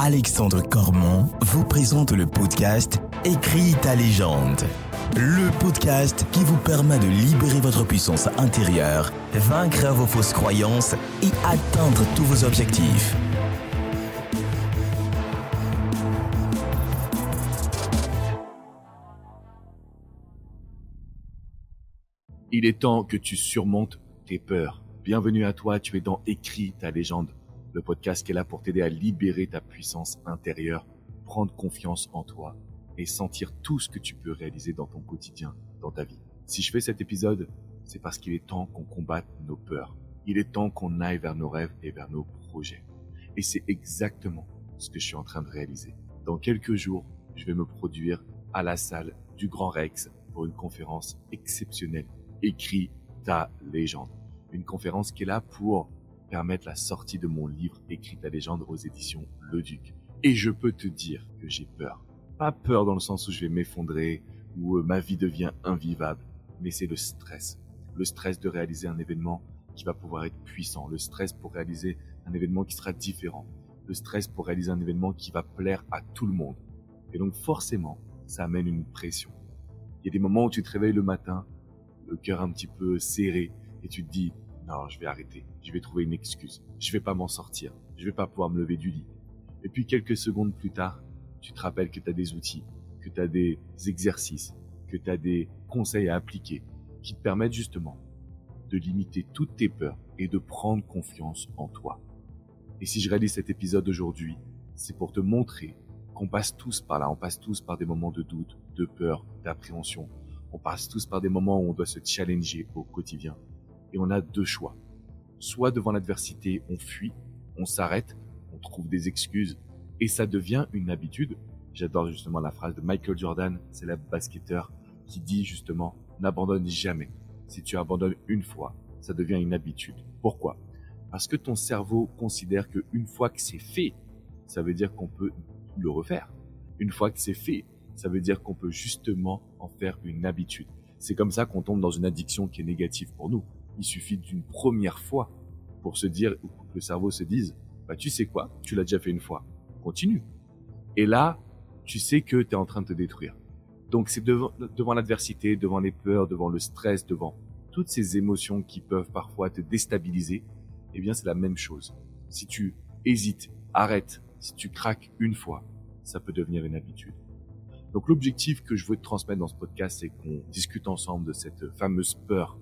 Alexandre Cormon vous présente le podcast Écris ta légende. Le podcast qui vous permet de libérer votre puissance intérieure, vaincre vos fausses croyances et atteindre tous vos objectifs. Il est temps que tu surmontes tes peurs. Bienvenue à toi, tu es dans Écris ta légende, le podcast qui est là pour t'aider à libérer ta puissance intérieure, prendre confiance en toi et sentir tout ce que tu peux réaliser dans ton quotidien, dans ta vie. Si je fais cet épisode, c'est parce qu'il est temps qu'on combatte nos peurs. Il est temps qu'on aille vers nos rêves et vers nos projets. Et c'est exactement ce que je suis en train de réaliser. Dans quelques jours, je vais me produire à la salle du Grand Rex pour une conférence exceptionnelle Écris ta légende. Une conférence qui est là pour permettre la sortie de mon livre Écris ta légende aux éditions Le Duc. Et je peux te dire que j'ai peur. Pas peur dans le sens où je vais m'effondrer, où euh, ma vie devient invivable, mais c'est le stress. Le stress de réaliser un événement qui va pouvoir être puissant, le stress pour réaliser un événement qui sera différent, le stress pour réaliser un événement qui va plaire à tout le monde. Et donc forcément, ça amène une pression. Il y a des moments où tu te réveilles le matin le cœur un petit peu serré et tu te dis non, je vais arrêter, je vais trouver une excuse, je vais pas m'en sortir, je vais pas pouvoir me lever du lit. Et puis quelques secondes plus tard, tu te rappelles que tu as des outils, que tu as des exercices, que tu as des conseils à appliquer qui te permettent justement de limiter toutes tes peurs et de prendre confiance en toi. Et si je réalise cet épisode aujourd'hui, c'est pour te montrer qu'on passe tous par là, on passe tous par des moments de doute, de peur, d'appréhension, on passe tous par des moments où on doit se challenger au quotidien. Et on a deux choix. Soit devant l'adversité, on fuit, on s'arrête, on trouve des excuses, et ça devient une habitude. J'adore justement la phrase de Michael Jordan, célèbre basketteur, qui dit justement, n'abandonne jamais. Si tu abandonnes une fois, ça devient une habitude. Pourquoi? Parce que ton cerveau considère qu'une fois que c'est fait, ça veut dire qu'on peut le refaire. Une fois que c'est fait, ça veut dire qu'on peut justement en faire une habitude. C'est comme ça qu'on tombe dans une addiction qui est négative pour nous. Il suffit d'une première fois pour se dire, ou que le cerveau se dise, bah tu sais quoi, tu l'as déjà fait une fois, continue. Et là, tu sais que tu es en train de te détruire. Donc c'est devant, l'adversité, devant les peurs, devant le stress, devant toutes ces émotions qui peuvent parfois te déstabiliser, eh bien c'est la même chose. Si tu hésites, arrêtes, si tu craques une fois, ça peut devenir une habitude. Donc l'objectif que je veux te transmettre dans ce podcast, c'est qu'on discute ensemble de cette fameuse peur.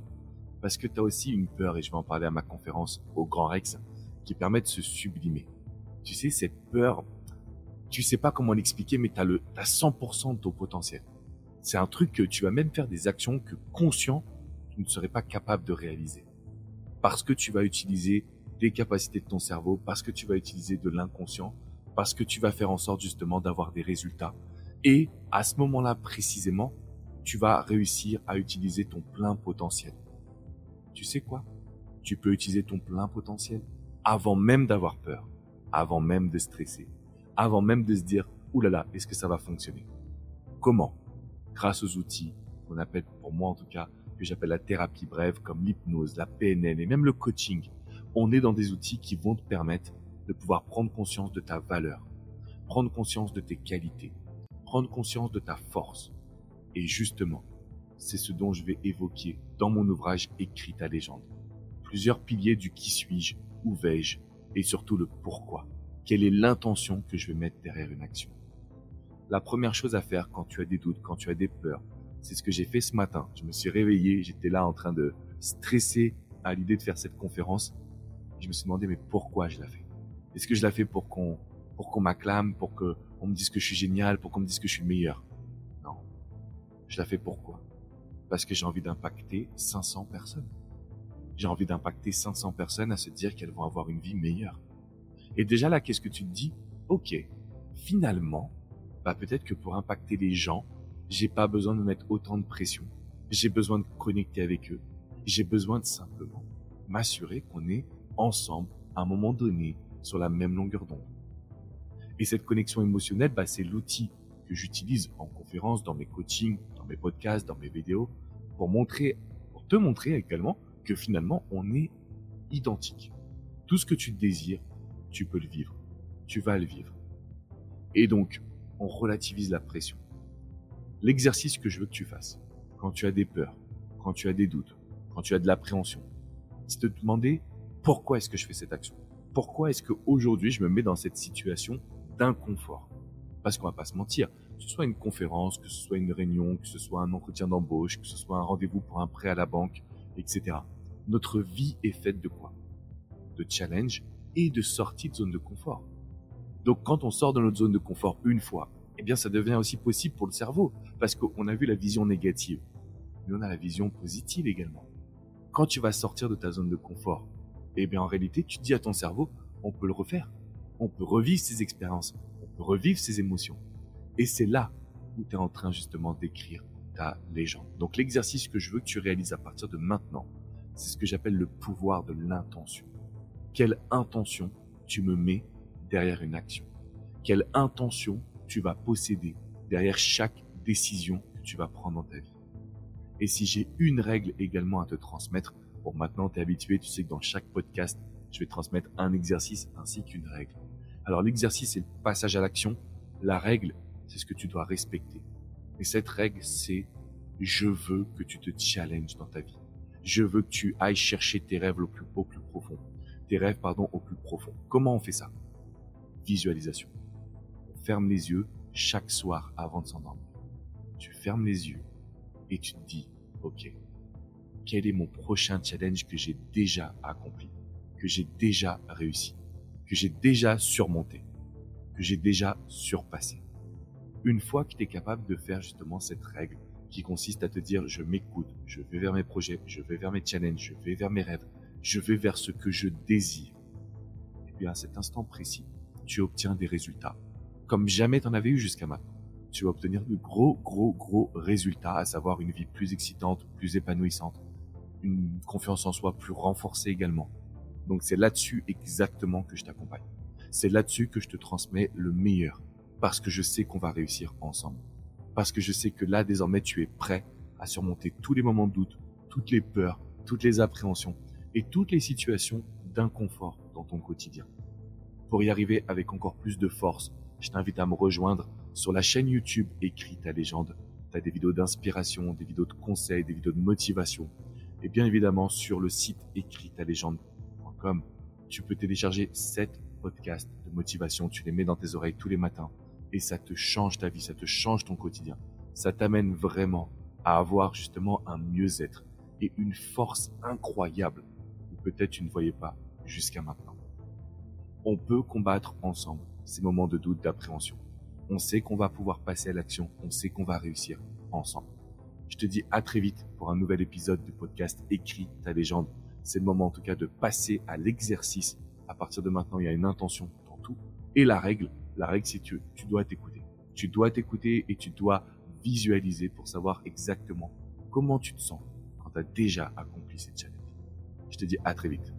Parce que tu as aussi une peur, et je vais en parler à ma conférence au Grand Rex, qui permet de se sublimer. Tu sais, cette peur, tu sais pas comment l'expliquer, mais tu as, le, as 100% de ton potentiel. C'est un truc que tu vas même faire des actions que conscient, tu ne serais pas capable de réaliser. Parce que tu vas utiliser des capacités de ton cerveau, parce que tu vas utiliser de l'inconscient, parce que tu vas faire en sorte justement d'avoir des résultats, et à ce moment-là précisément, tu vas réussir à utiliser ton plein potentiel. Tu sais quoi? Tu peux utiliser ton plein potentiel avant même d'avoir peur, avant même de stresser, avant même de se dire Ouh là là, est-ce que ça va fonctionner? Comment? Grâce aux outils qu'on appelle, pour moi en tout cas, que j'appelle la thérapie brève, comme l'hypnose, la PNL et même le coaching. On est dans des outils qui vont te permettre de pouvoir prendre conscience de ta valeur, prendre conscience de tes qualités, prendre conscience de ta force. Et justement, c'est ce dont je vais évoquer dans mon ouvrage Écrit ta légende. Plusieurs piliers du qui suis-je, où vais-je, et surtout le pourquoi. Quelle est l'intention que je vais mettre derrière une action? La première chose à faire quand tu as des doutes, quand tu as des peurs, c'est ce que j'ai fait ce matin. Je me suis réveillé, j'étais là en train de stresser à l'idée de faire cette conférence. Je me suis demandé mais pourquoi je la fais? Est-ce que je la fais pour qu'on pour qu'on m'acclame, pour que on me dise que je suis génial, pour qu'on me dise que je suis le meilleur? Non. Je la fais pourquoi? Parce que j'ai envie d'impacter 500 personnes. J'ai envie d'impacter 500 personnes à se dire qu'elles vont avoir une vie meilleure. Et déjà là, qu'est-ce que tu te dis? Ok, finalement, bah peut-être que pour impacter les gens, j'ai pas besoin de mettre autant de pression. J'ai besoin de connecter avec eux. J'ai besoin de simplement m'assurer qu'on est ensemble à un moment donné sur la même longueur d'onde. Et cette connexion émotionnelle, bah, c'est l'outil que j'utilise en conférence, dans mes coachings, dans mes podcasts, dans mes vidéos, pour montrer, pour te montrer également que finalement, on est identique. Tout ce que tu désires, tu peux le vivre. Tu vas le vivre. Et donc, on relativise la pression. L'exercice que je veux que tu fasses, quand tu as des peurs, quand tu as des doutes, quand tu as de l'appréhension, c'est de te demander pourquoi est-ce que je fais cette action? Pourquoi est-ce qu'aujourd'hui je me mets dans cette situation d'inconfort? Parce qu'on va pas se mentir, que ce soit une conférence, que ce soit une réunion, que ce soit un entretien d'embauche, que ce soit un rendez-vous pour un prêt à la banque, etc. Notre vie est faite de quoi? De challenge et de sortie de zone de confort. Donc quand on sort de notre zone de confort une fois, eh bien ça devient aussi possible pour le cerveau, parce qu'on a vu la vision négative, mais on a la vision positive également. Quand tu vas sortir de ta zone de confort, eh bien en réalité tu dis à ton cerveau, on peut le refaire, on peut revivre ces expériences, revivre ces émotions. Et c'est là où tu es en train justement d'écrire ta légende. Donc l'exercice que je veux que tu réalises à partir de maintenant, c'est ce que j'appelle le pouvoir de l'intention. Quelle intention tu me mets derrière une action? Quelle intention tu vas posséder derrière chaque décision que tu vas prendre dans ta vie? Et si j'ai une règle également à te transmettre, pour maintenant tu es habitué, tu sais que dans chaque podcast, je vais transmettre un exercice ainsi qu'une règle. Alors l'exercice, c'est le passage à l'action. La règle, c'est ce que tu dois respecter. Et cette règle, c'est je veux que tu te challenges dans ta vie. Je veux que tu ailles chercher tes rêves au plus, au plus profond. Tes rêves, pardon, au plus profond. Comment on fait ça? Visualisation. On ferme les yeux chaque soir avant de s'endormir. Tu fermes les yeux et tu te dis, OK, quel est mon prochain challenge que j'ai déjà accompli, que j'ai déjà réussi, que j'ai déjà surmonté, que j'ai déjà surpassé. Une fois que tu es capable de faire justement cette règle qui consiste à te dire je m'écoute, je vais vers mes projets, je vais vers mes challenges, je vais vers mes rêves, je vais vers ce que je désire. Et puis à cet instant précis, tu obtiens des résultats comme jamais tu en avais eu jusqu'à maintenant. Tu vas obtenir de gros, gros, gros résultats, à savoir une vie plus excitante, plus épanouissante, une confiance en soi plus renforcée également. Donc c'est là-dessus exactement que je t'accompagne. C'est là-dessus que je te transmets le meilleur, parce que je sais qu'on va réussir ensemble. Parce que je sais que là, désormais, tu es prêt à surmonter tous les moments de doute, toutes les peurs, toutes les appréhensions et toutes les situations d'inconfort dans ton quotidien. Pour y arriver avec encore plus de force, je t'invite à me rejoindre sur la chaîne YouTube Écrit ta légende. Tu as des vidéos d'inspiration, des vidéos de conseils, des vidéos de motivation. Et bien évidemment, sur le site écritalégende.com, tu peux télécharger 7 podcasts de motivation. Tu les mets dans tes oreilles tous les matins et ça te change ta vie, ça te change ton quotidien. Ça t'amène vraiment à avoir justement un mieux-être et une force incroyable que peut-être tu ne voyais pas jusqu'à maintenant on peut combattre ensemble ces moments de doute, d'appréhension. On sait qu'on va pouvoir passer à l'action, on sait qu'on va réussir ensemble. Je te dis à très vite pour un nouvel épisode du podcast Écrit ta légende. C'est le moment en tout cas de passer à l'exercice. À partir de maintenant, il y a une intention dans tout. Et la règle, la règle c'est que tu dois t'écouter. Tu dois t'écouter et tu dois visualiser pour savoir exactement comment tu te sens quand tu as déjà accompli cette challenge. Je te dis à très vite.